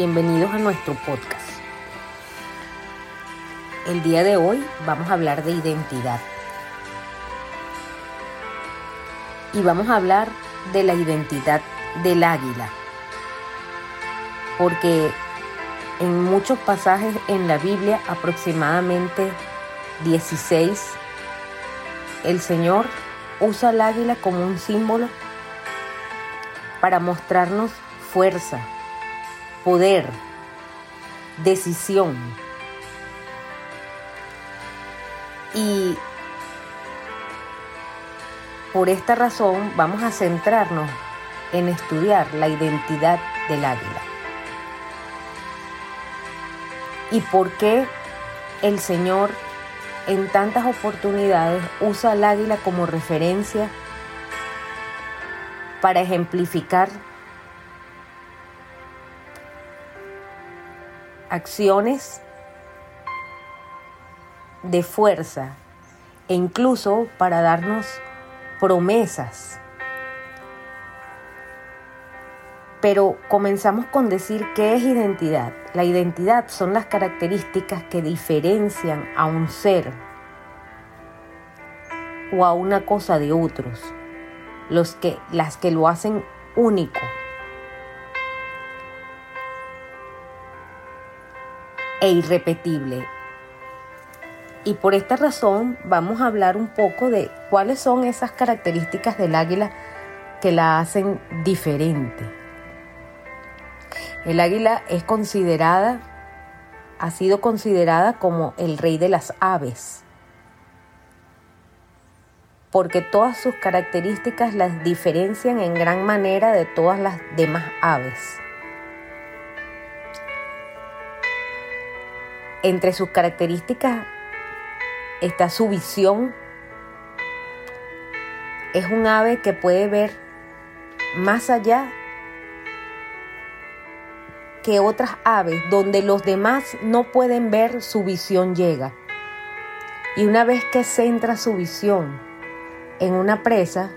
bienvenidos a nuestro podcast. El día de hoy vamos a hablar de identidad. Y vamos a hablar de la identidad del águila. Porque en muchos pasajes en la Biblia, aproximadamente 16, el Señor usa el águila como un símbolo para mostrarnos fuerza, poder, decisión. Y por esta razón vamos a centrarnos en estudiar la identidad del águila. Y por qué el Señor en tantas oportunidades usa al águila como referencia para ejemplificar acciones de fuerza e incluso para darnos promesas. Pero comenzamos con decir qué es identidad. La identidad son las características que diferencian a un ser o a una cosa de otros, los que, las que lo hacen único. E irrepetible. Y por esta razón vamos a hablar un poco de cuáles son esas características del águila que la hacen diferente. El águila es considerada, ha sido considerada como el rey de las aves, porque todas sus características las diferencian en gran manera de todas las demás aves. Entre sus características está su visión. Es un ave que puede ver más allá que otras aves, donde los demás no pueden ver, su visión llega. Y una vez que centra su visión en una presa,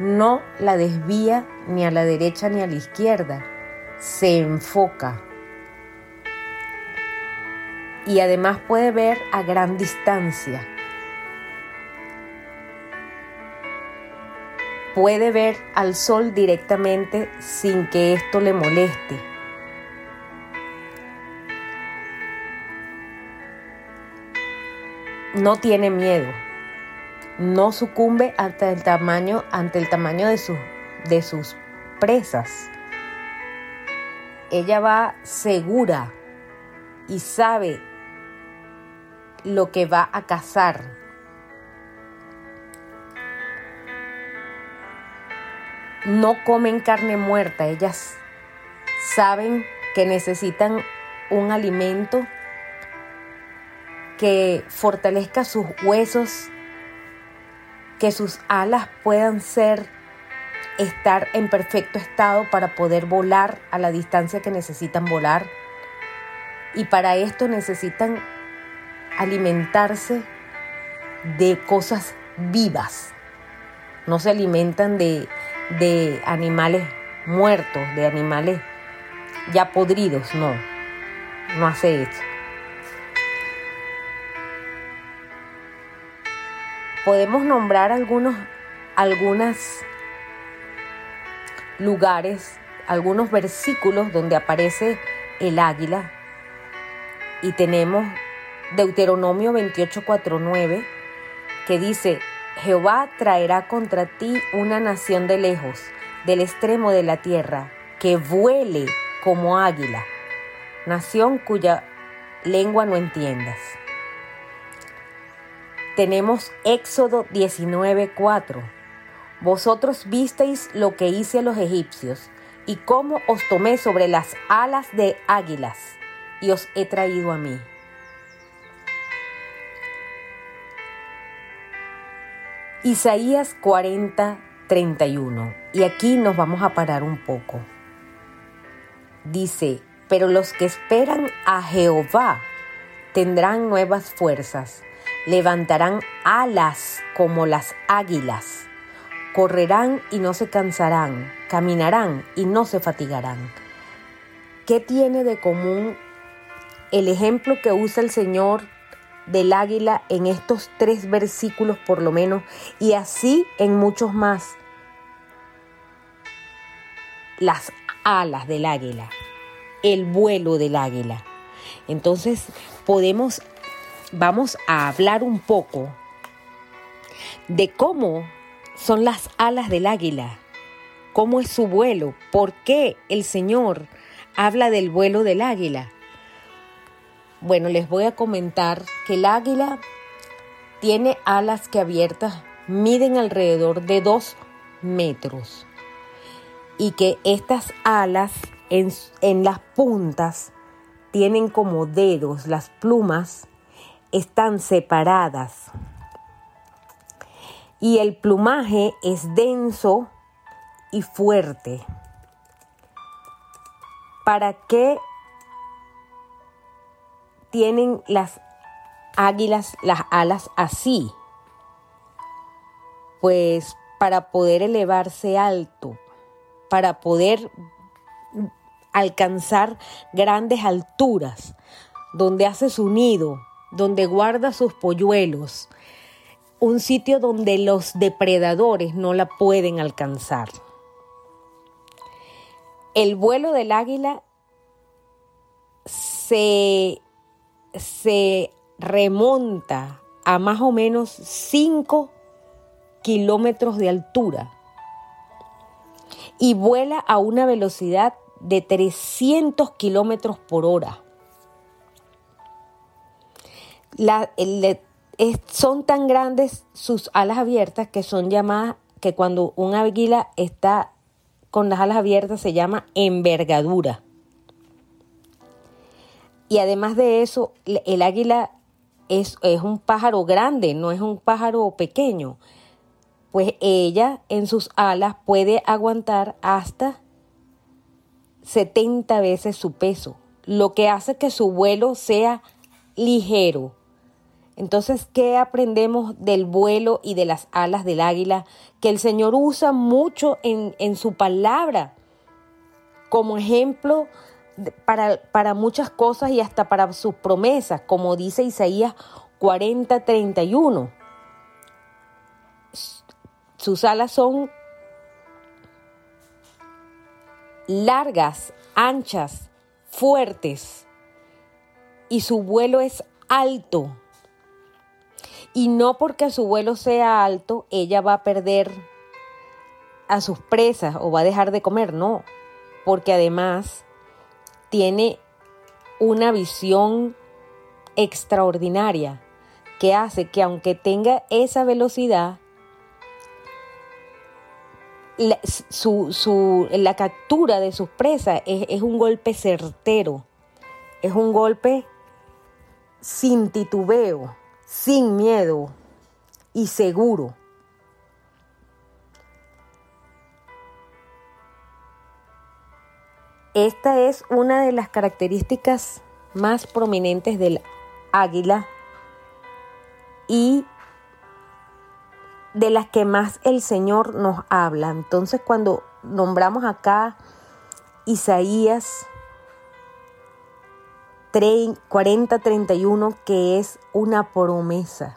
no la desvía ni a la derecha ni a la izquierda, se enfoca y además puede ver a gran distancia. Puede ver al sol directamente sin que esto le moleste. No tiene miedo. No sucumbe ante el tamaño, ante el tamaño de, de sus presas. Ella va segura y sabe lo que va a cazar. No comen carne muerta, ellas saben que necesitan un alimento que fortalezca sus huesos, que sus alas puedan ser estar en perfecto estado para poder volar a la distancia que necesitan volar. Y para esto necesitan alimentarse de cosas vivas. No se alimentan de, de animales muertos, de animales ya podridos, no. No hace eso. Podemos nombrar algunos algunas lugares, algunos versículos donde aparece el águila y tenemos Deuteronomio 28:49, que dice, Jehová traerá contra ti una nación de lejos, del extremo de la tierra, que vuele como águila, nación cuya lengua no entiendas. Tenemos Éxodo 19:4. Vosotros visteis lo que hice a los egipcios y cómo os tomé sobre las alas de águilas y os he traído a mí. Isaías 40, 31. Y aquí nos vamos a parar un poco. Dice, pero los que esperan a Jehová tendrán nuevas fuerzas, levantarán alas como las águilas, correrán y no se cansarán, caminarán y no se fatigarán. ¿qué tiene de común el ejemplo que usa el Señor del águila en estos tres versículos por lo menos y así en muchos más? Las alas del águila, el vuelo del águila. Entonces podemos, vamos a hablar un poco de cómo son las alas del águila, cómo es su vuelo, por qué el Señor habla del vuelo del águila. Bueno, les voy a comentar que el águila tiene alas que abiertas miden alrededor de dos metros y que estas alas en, en las puntas tienen como dedos, las plumas están separadas y el plumaje es denso y fuerte. ¿Para qué tienen las águilas las alas así? Pues para poder elevarse alto, para poder alcanzar grandes alturas, donde hace su nido, donde guarda sus polluelos, un sitio donde los depredadores no la pueden alcanzar. El vuelo del águila se, se remonta a más o menos 5 kilómetros de altura y vuela a una velocidad de 300 kilómetros por hora. Son tan grandes sus alas abiertas que son llamadas, que cuando un águila está con las alas abiertas se llama envergadura. Y además de eso, el águila es, es un pájaro grande, no es un pájaro pequeño. Pues ella en sus alas puede aguantar hasta 70 veces su peso, lo que hace que su vuelo sea ligero entonces, ¿qué aprendemos del vuelo y de las alas del águila? Que el Señor usa mucho en, su palabra como ejemplo para, para, muchas cosas y hasta para sus promesas, como dice Isaías 40, 31. Sus alas son largas, anchas, fuertes y su vuelo es alto y no porque su vuelo sea alto, ella va a perder a sus presas o va a dejar de comer, no, porque además tiene una visión extraordinaria que hace que aunque tenga esa velocidad, la, su, la captura de sus presas es, es un golpe certero, es un golpe sin titubeo sin miedo y seguro. Esta es una de las características más prominentes del águila y de las que más el Señor nos habla. Entonces cuando nombramos acá Isaías 40-31 que es una promesa.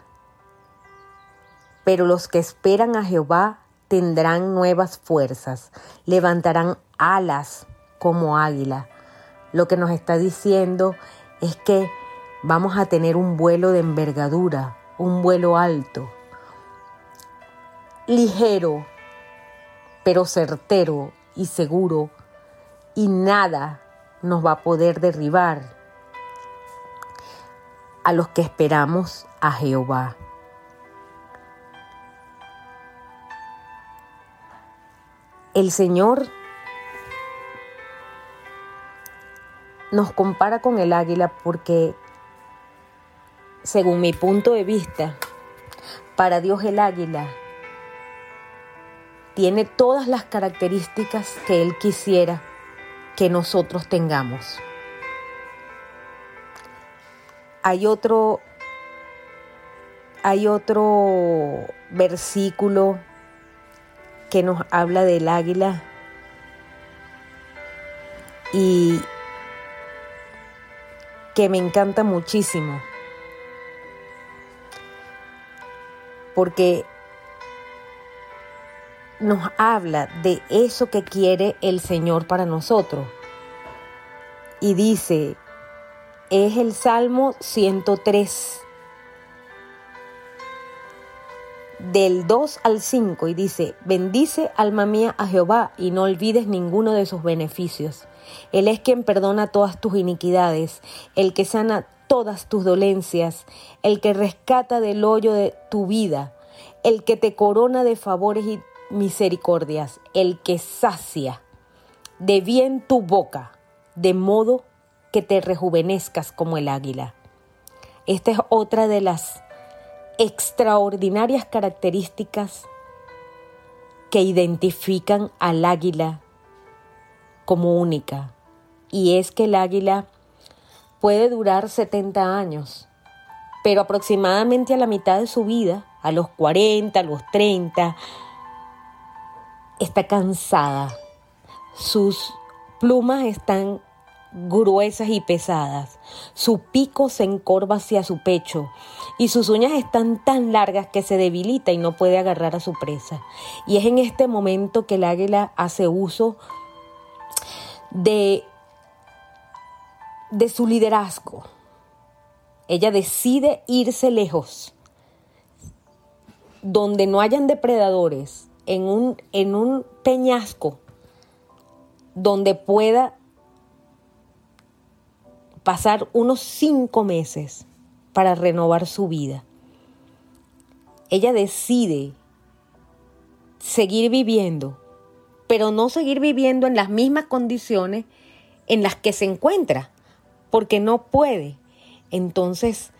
Pero los que esperan a Jehová tendrán nuevas fuerzas, levantarán alas como águila. Lo que nos está diciendo es que vamos a tener un vuelo de envergadura, un vuelo alto, ligero, pero certero y seguro, y nada nos va a poder derribar a los que esperamos a Jehová. El Señor nos compara con el águila porque, según mi punto de vista, para Dios el águila tiene todas las características que Él quisiera que nosotros tengamos. Hay otro, hay otro versículo que nos habla del águila y que me encanta muchísimo. Porque nos habla de eso que quiere el Señor para nosotros. Y dice, es el Salmo 103, del 2 al 5, y dice, bendice alma mía a Jehová y no olvides ninguno de sus beneficios. Él es quien perdona todas tus iniquidades, el que sana todas tus dolencias, el que rescata del hoyo de tu vida, el que te corona de favores y misericordias, el que sacia de bien tu boca, de modo que te rejuvenezcas como el águila. Esta es otra de las extraordinarias características que identifican al águila como única, y es que el águila puede durar 70 años, pero aproximadamente a la mitad de su vida, a los 40, a los 30, está cansada. Sus plumas están gruesas y pesadas. Su pico se encorva hacia su pecho y sus uñas están tan largas que se debilita y no puede agarrar a su presa. Y es en este momento que el águila hace uso de, de su liderazgo. Ella decide irse lejos, donde no hayan depredadores, en un, en un peñasco, donde pueda pasar unos cinco meses para renovar su vida. Ella decide seguir viviendo, pero no seguir viviendo en las mismas condiciones en las que se encuentra, porque no puede. Entonces,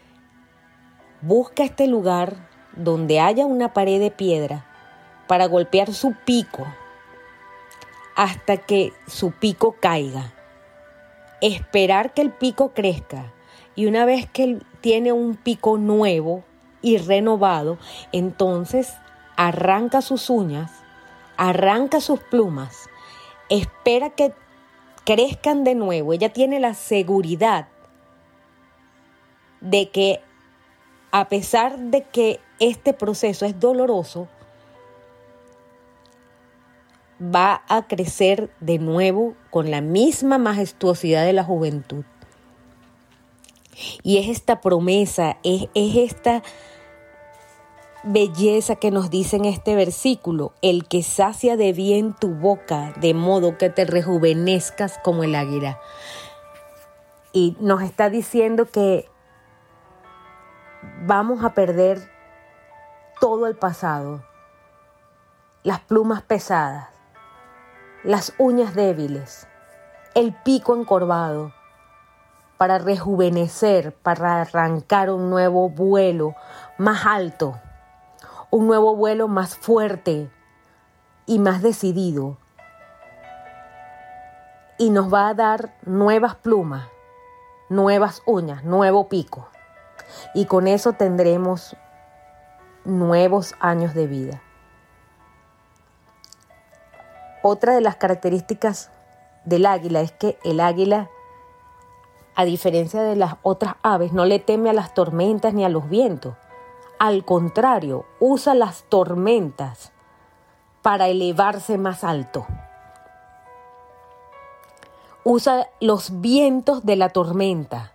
busca este lugar donde haya una pared de piedra para golpear su pico hasta que su pico caiga esperar que el pico crezca y una vez que tiene un pico nuevo y renovado, entonces arranca sus uñas, arranca sus plumas, espera que crezcan de nuevo. Ella tiene la seguridad de que a pesar de que este proceso es doloroso, va a crecer de nuevo con la misma majestuosidad de la juventud. Y es esta promesa, es, esta belleza que nos dice en este versículo, el que sacia de bien tu boca, de modo que te rejuvenezcas como el águila. Y nos está diciendo que vamos a perder todo el pasado, las plumas pesadas, las uñas débiles, el pico encorvado, para rejuvenecer, para arrancar un nuevo vuelo más alto, un nuevo vuelo más fuerte y más decidido. Y nos va a dar nuevas plumas, nuevas uñas, nuevo pico. Y con eso tendremos nuevos años de vida. Otra de las características del águila es que el águila, a diferencia de las otras aves, no le teme a las tormentas ni a los vientos. Al contrario, usa las tormentas para elevarse más alto. Usa los vientos de la tormenta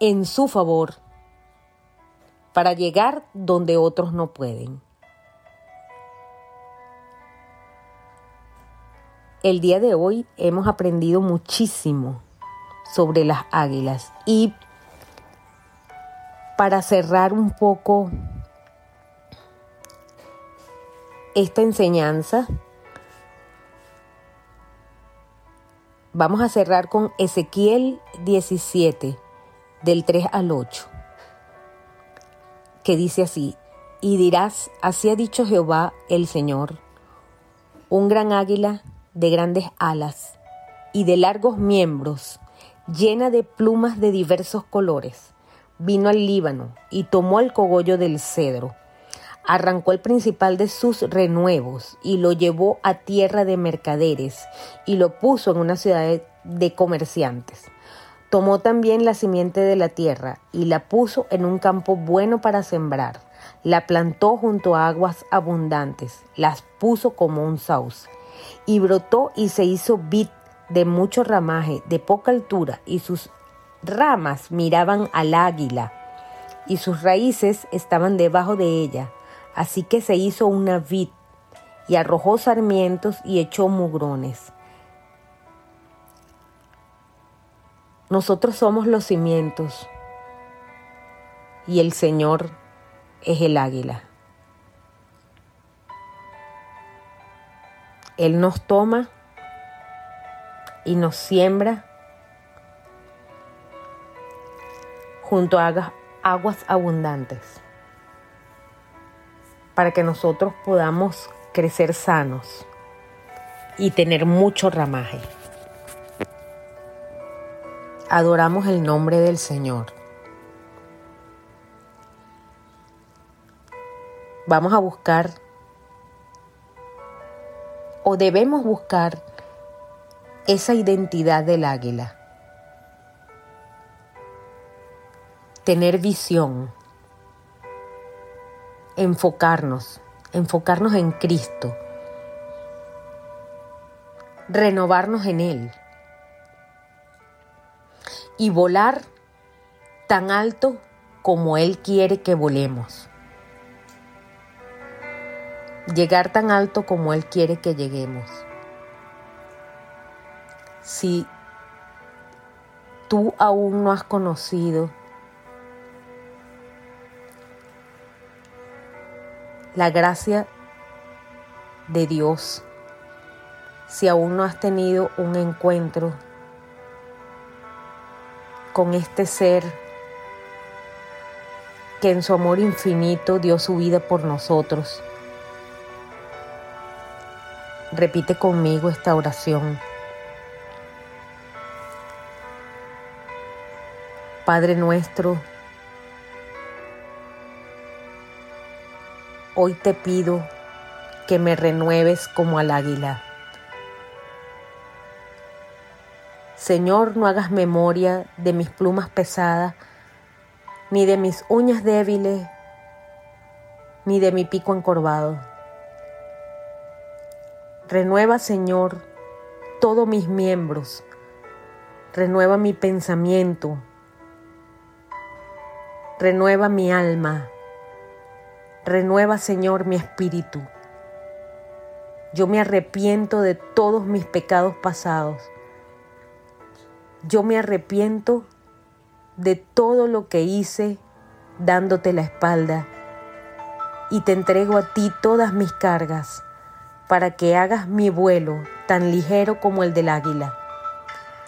en su favor para llegar donde otros no pueden. El día de hoy hemos aprendido muchísimo sobre las águilas. Y para cerrar un poco esta enseñanza, vamos a cerrar con Ezequiel 17, del 3 al 8, que dice así, y dirás, así ha dicho Jehová el Señor, un gran águila de grandes alas y de largos miembros, llena de plumas de diversos colores, vino al Líbano y tomó el cogollo del cedro. Arrancó el principal de sus renuevos y lo llevó a tierra de mercaderes y lo puso en una ciudad de comerciantes. Tomó también la simiente de la tierra y la puso en un campo bueno para sembrar. La plantó junto a aguas abundantes, las puso como un sauce. Y brotó y se hizo vid de mucho ramaje, de poca altura, y sus ramas miraban al águila, y sus raíces estaban debajo de ella. Así que se hizo una vid, y arrojó sarmientos y echó mugrones. Nosotros somos los cimientos y el Señor es el águila. Él nos toma y nos siembra junto a aguas abundantes para que nosotros podamos crecer sanos y tener mucho ramaje adoramos el nombre del Señor. Vamos a buscar o debemos buscar esa identidad del águila. Tener visión. Enfocarnos. Enfocarnos en Cristo. Renovarnos en Él y volar tan alto como Él quiere que volemos. Llegar tan alto como Él quiere que lleguemos. Si tú aún no has conocido la gracia de Dios, si aún no has tenido un encuentro con este ser que en su amor infinito dio su vida por nosotros. Repite conmigo esta oración. Padre nuestro, hoy te pido que me renueves como al águila Señor, no hagas memoria de mis plumas pesadas, ni de mis uñas débiles, ni de mi pico encorvado. Renueva, Señor, todos mis miembros. Renueva mi pensamiento. Renueva mi alma. Renueva, Señor, mi espíritu. Yo me arrepiento de todos mis pecados pasados yo me arrepiento de todo lo que hice dándote la espalda y te entrego a ti todas mis cargas para que hagas mi vuelo tan ligero como el del águila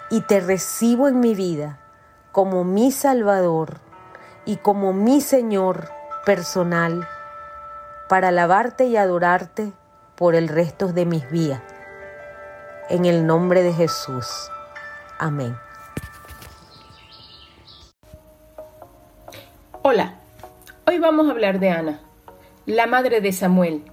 y te recibo en mi vida como mi Salvador y como mi Señor personal para alabarte y adorarte por el resto de mis días. En el nombre de Jesús. Amén. Hola, hoy vamos a hablar de Ana, la madre de Samuel.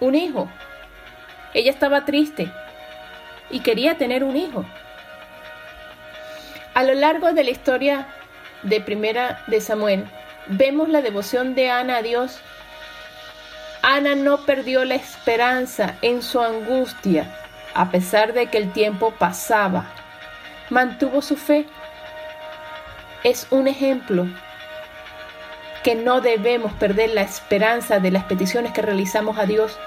un hijo. Ella estaba triste y quería tener un hijo. A lo largo de la historia de Primera de Samuel, vemos la devoción de Ana a Dios. Ana no perdió la esperanza en su angustia a pesar de que el tiempo pasaba, mantuvo su fe. Es un ejemplo que no debemos perder la esperanza de las peticiones que realizamos a Dios.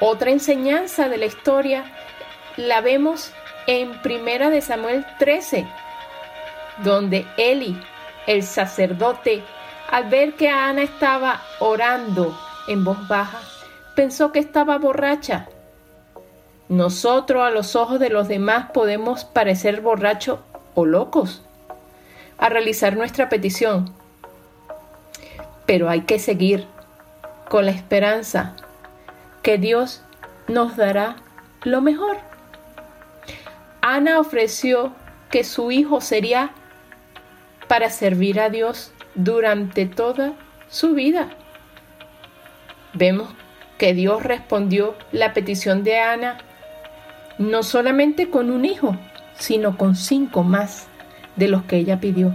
Otra enseñanza de la historia la vemos en Primera de Samuel 13, donde Eli, el sacerdote, al ver que Ana estaba orando en voz baja, pensó que estaba borracha Nosotros a los ojos de los demás podemos parecer borrachos o locos a realizar nuestra petición, pero hay que seguir con la esperanza que Dios nos dará lo mejor. Ana ofreció que su hijo sería para servir a Dios durante toda su vida. Vemos que Dios respondió la petición de Ana no solamente con un hijo, sino con cinco más de los que ella pidió.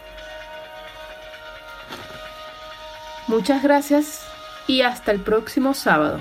Muchas gracias y hasta el próximo sábado.